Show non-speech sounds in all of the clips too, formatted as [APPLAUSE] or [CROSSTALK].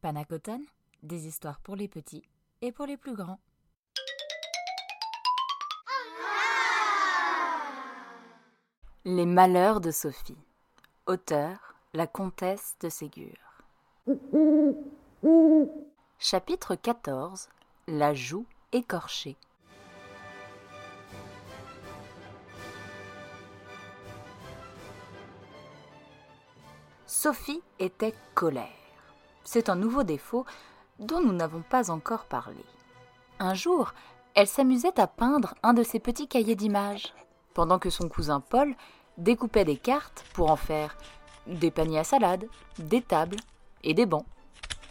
Panacoton, des histoires pour les petits et pour les plus grands. Les malheurs de Sophie. Auteur La comtesse de Ségur. Chapitre 14 La joue écorchée. Sophie était colère. C'est un nouveau défaut dont nous n'avons pas encore parlé. Un jour, elle s'amusait à peindre un de ses petits cahiers d'images, pendant que son cousin Paul découpait des cartes pour en faire des paniers à salade, des tables et des bancs.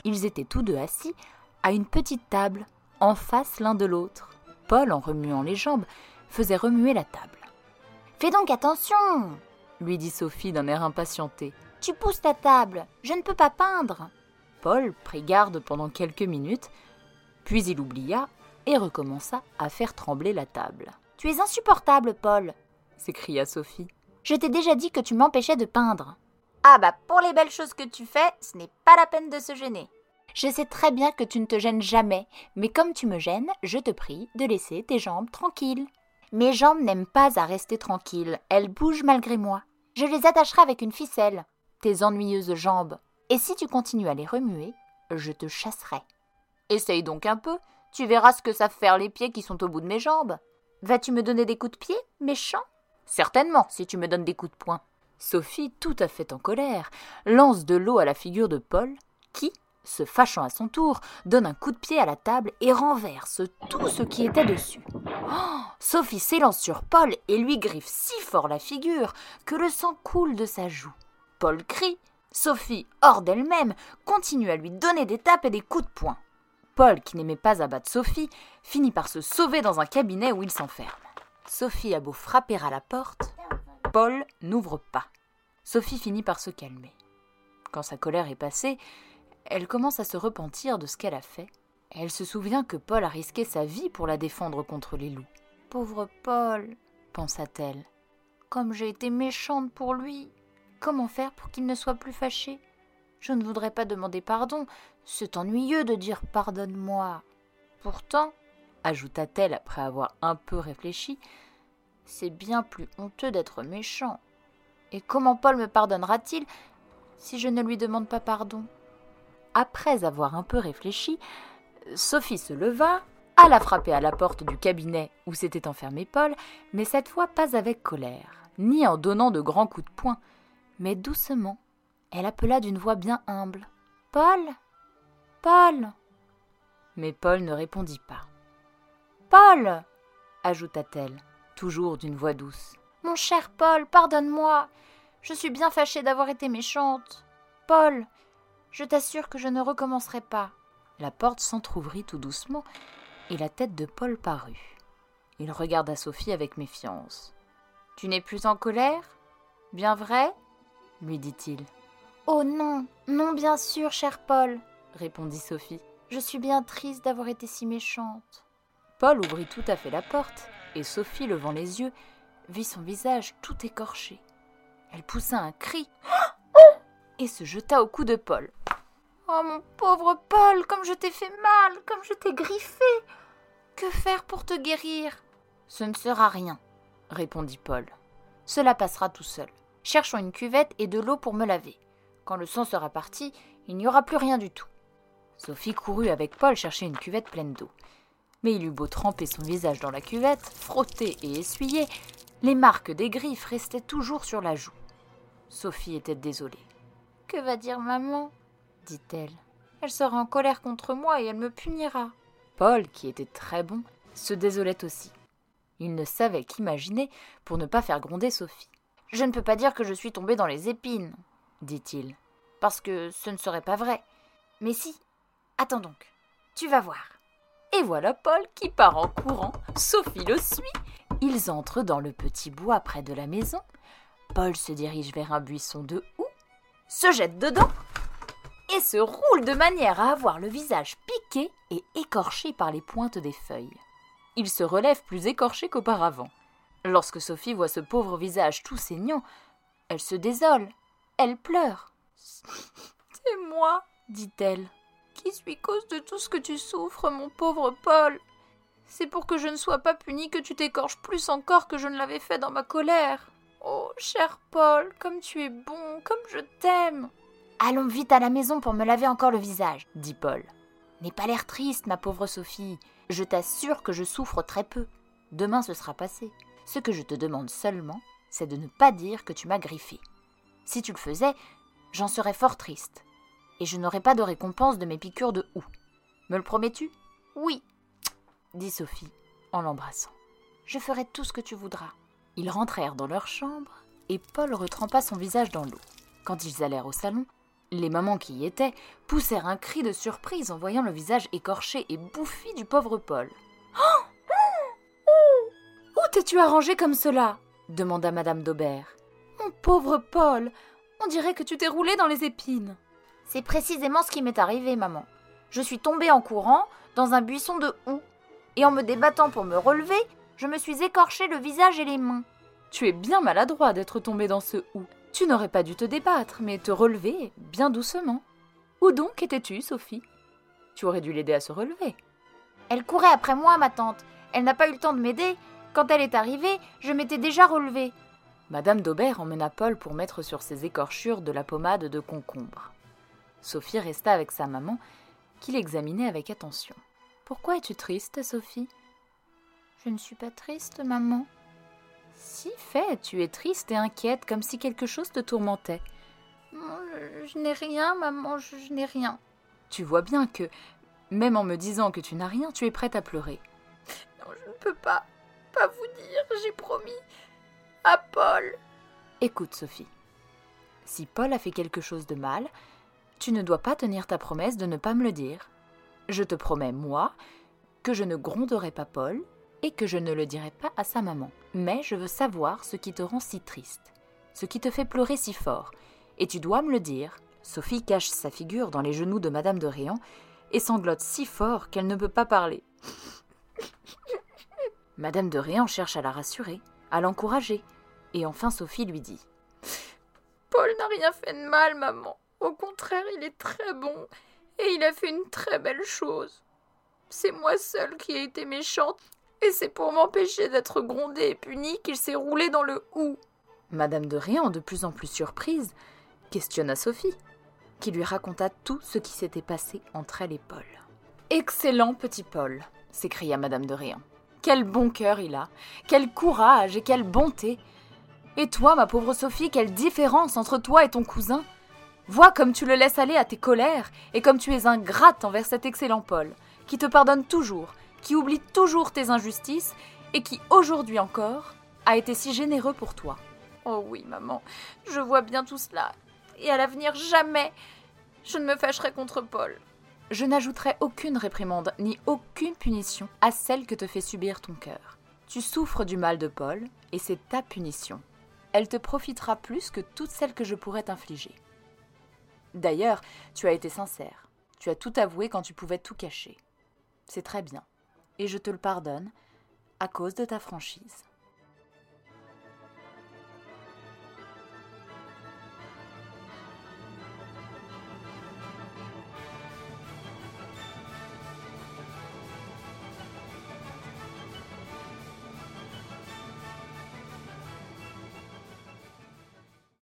Ils étaient tous deux assis à une petite table, en face l'un de l'autre. Paul, en remuant les jambes, faisait remuer la table. Fais donc attention lui dit Sophie d'un air impatienté. Tu pousses ta table, je ne peux pas peindre. Paul prit garde pendant quelques minutes, puis il oublia et recommença à faire trembler la table. Tu es insupportable, Paul s'écria Sophie. Je t'ai déjà dit que tu m'empêchais de peindre. Ah bah pour les belles choses que tu fais, ce n'est pas la peine de se gêner. Je sais très bien que tu ne te gênes jamais, mais comme tu me gênes, je te prie de laisser tes jambes tranquilles. Mes jambes n'aiment pas à rester tranquilles, elles bougent malgré moi. Je les attacherai avec une ficelle, tes ennuyeuses jambes. Et si tu continues à les remuer, je te chasserai. Essaye donc un peu, tu verras ce que savent faire les pieds qui sont au bout de mes jambes. Vas-tu me donner des coups de pied, méchant? Certainement, si tu me donnes des coups de poing. Sophie, tout à fait en colère, lance de l'eau à la figure de Paul, qui, se fâchant à son tour, donne un coup de pied à la table et renverse tout ce qui était dessus. Oh, Sophie s'élance sur Paul et lui griffe si fort la figure que le sang coule de sa joue. Paul crie. Sophie, hors d'elle-même, continue à lui donner des tapes et des coups de poing. Paul, qui n'aimait pas abattre Sophie, finit par se sauver dans un cabinet où il s'enferme. Sophie a beau frapper à la porte, Paul n'ouvre pas. Sophie finit par se calmer. Quand sa colère est passée, elle commence à se repentir de ce qu'elle a fait. Elle se souvient que Paul a risqué sa vie pour la défendre contre les loups. Pauvre Paul, pensa-t-elle. Comme j'ai été méchante pour lui. Comment faire pour qu'il ne soit plus fâché? Je ne voudrais pas demander pardon. C'est ennuyeux de dire pardonne-moi. Pourtant, ajouta-t-elle après avoir un peu réfléchi, c'est bien plus honteux d'être méchant. Et comment Paul me pardonnera-t-il si je ne lui demande pas pardon? Après avoir un peu réfléchi, Sophie se leva, alla frapper à la porte du cabinet où s'était enfermé Paul, mais cette fois pas avec colère, ni en donnant de grands coups de poing, mais doucement. Elle appela d'une voix bien humble. Paul Paul Mais Paul ne répondit pas. Paul ajouta-t-elle, toujours d'une voix douce. Mon cher Paul, pardonne-moi. Je suis bien fâchée d'avoir été méchante. Paul, je t'assure que je ne recommencerai pas. La porte s'entr'ouvrit tout doucement et la tête de Paul parut. Il regarda Sophie avec méfiance. Tu n'es plus en colère? Bien vrai? Lui dit-il. Oh non, non bien sûr, cher Paul, répondit Sophie. Je suis bien triste d'avoir été si méchante. Paul ouvrit tout à fait la porte, et Sophie, levant les yeux, vit son visage tout écorché. Elle poussa un cri et se jeta au cou de Paul. Oh mon pauvre Paul, comme je t'ai fait mal, comme je t'ai griffé. Que faire pour te guérir? Ce ne sera rien, répondit Paul. Cela passera tout seul. Cherchons une cuvette et de l'eau pour me laver. Quand le sang sera parti, il n'y aura plus rien du tout. Sophie courut avec Paul chercher une cuvette pleine d'eau. Mais il eut beau tremper son visage dans la cuvette, frotter et essuyer, les marques des griffes restaient toujours sur la joue. Sophie était désolée. Que va dire maman? dit-elle. Elle sera en colère contre moi et elle me punira. Paul, qui était très bon, se désolait aussi. Il ne savait qu'imaginer pour ne pas faire gronder Sophie. Je ne peux pas dire que je suis tombé dans les épines, dit-il, parce que ce ne serait pas vrai. Mais si. Attends donc. Tu vas voir. Et voilà Paul qui part en courant. Sophie le suit. Ils entrent dans le petit bois près de la maison. Paul se dirige vers un buisson de houx, se jette dedans et se roule de manière à avoir le visage piqué et écorché par les pointes des feuilles. Il se relève plus écorché qu'auparavant. Lorsque Sophie voit ce pauvre visage tout saignant, elle se désole, elle pleure. [LAUGHS] C'est moi, dit-elle. qui suis cause de tout ce que tu souffres, mon pauvre Paul? C'est pour que je ne sois pas puni que tu t'écorches plus encore que je ne l'avais fait dans ma colère. Oh, cher Paul, comme tu es bon, comme je t'aime. Allons vite à la maison pour me laver encore le visage, dit Paul. N'aie pas l'air triste, ma pauvre Sophie. Je t'assure que je souffre très peu. Demain ce sera passé. Ce que je te demande seulement, c'est de ne pas dire que tu m'as griffé. Si tu le faisais, j'en serais fort triste. Et je n'aurais pas de récompense de mes piqûres de houx. Me le promets-tu? Oui, dit Sophie en l'embrassant. Je ferai tout ce que tu voudras. Ils rentrèrent dans leur chambre et Paul retrempa son visage dans l'eau. Quand ils allèrent au salon, les mamans qui y étaient poussèrent un cri de surprise en voyant le visage écorché et bouffi du pauvre Paul. T'es-tu arrangé comme cela demanda Madame d'Aubert. Mon pauvre Paul, on dirait que tu t'es roulé dans les épines. C'est précisément ce qui m'est arrivé, maman. Je suis tombée en courant dans un buisson de houx, et en me débattant pour me relever, je me suis écorché le visage et les mains. Tu es bien maladroit d'être tombé dans ce houx. Tu n'aurais pas dû te débattre, mais te relever bien doucement. Où donc étais-tu, Sophie? Tu aurais dû l'aider à se relever. Elle courait après moi, ma tante. Elle n'a pas eu le temps de m'aider. Quand elle est arrivée, je m'étais déjà relevée. Madame d'Aubert emmena Paul pour mettre sur ses écorchures de la pommade de concombre. Sophie resta avec sa maman, qui l'examinait avec attention. Pourquoi es-tu triste, Sophie Je ne suis pas triste, maman. Si fait, tu es triste et inquiète, comme si quelque chose te tourmentait. je, n'ai rien, maman, je, n'ai rien. Tu vois bien que, même en me disant que tu n'as rien, tu es prête à pleurer. Non, je ne peux pas, pas vous dire, j'ai promis. À Paul. Écoute, Sophie. Si Paul a fait quelque chose de mal, tu ne dois pas tenir ta promesse de ne pas me le dire. Je te promets, moi, que je ne gronderai pas Paul et que je ne le dirai pas à sa maman. Mais je veux savoir ce qui te rend si triste, ce qui te fait pleurer si fort, et tu dois me le dire. Sophie cache sa figure dans les genoux de Madame de Réan et sanglote si fort qu'elle ne peut pas parler. [LAUGHS] Madame de Réan cherche à la rassurer, à l'encourager, et enfin Sophie lui dit Paul n'a rien fait de mal, maman. Au contraire, il est très bon, et il a fait une très belle chose. C'est moi seule qui ai été méchante, et c'est pour m'empêcher d'être grondée et punie qu'il s'est roulé dans le hou. Madame de Réan, de plus en plus surprise, questionna Sophie, qui lui raconta tout ce qui s'était passé entre elle et Paul. Excellent petit Paul, s'écria Madame de Réan. Quel bon cœur il a, quel courage et quelle bonté. Et toi, ma pauvre Sophie, quelle différence entre toi et ton cousin. Vois comme tu le laisses aller à tes colères et comme tu es ingrate envers cet excellent Paul, qui te pardonne toujours, qui oublie toujours tes injustices et qui, aujourd'hui encore, a été si généreux pour toi. Oh oui, maman, je vois bien tout cela. Et à l'avenir, jamais je ne me fâcherai contre Paul. Je n'ajouterai aucune réprimande ni aucune punition à celle que te fait subir ton cœur. Tu souffres du mal de Paul, et c'est ta punition. Elle te profitera plus que toutes celles que je pourrais t'infliger. D'ailleurs, tu as été sincère. Tu as tout avoué quand tu pouvais tout cacher. C'est très bien. Et je te le pardonne à cause de ta franchise.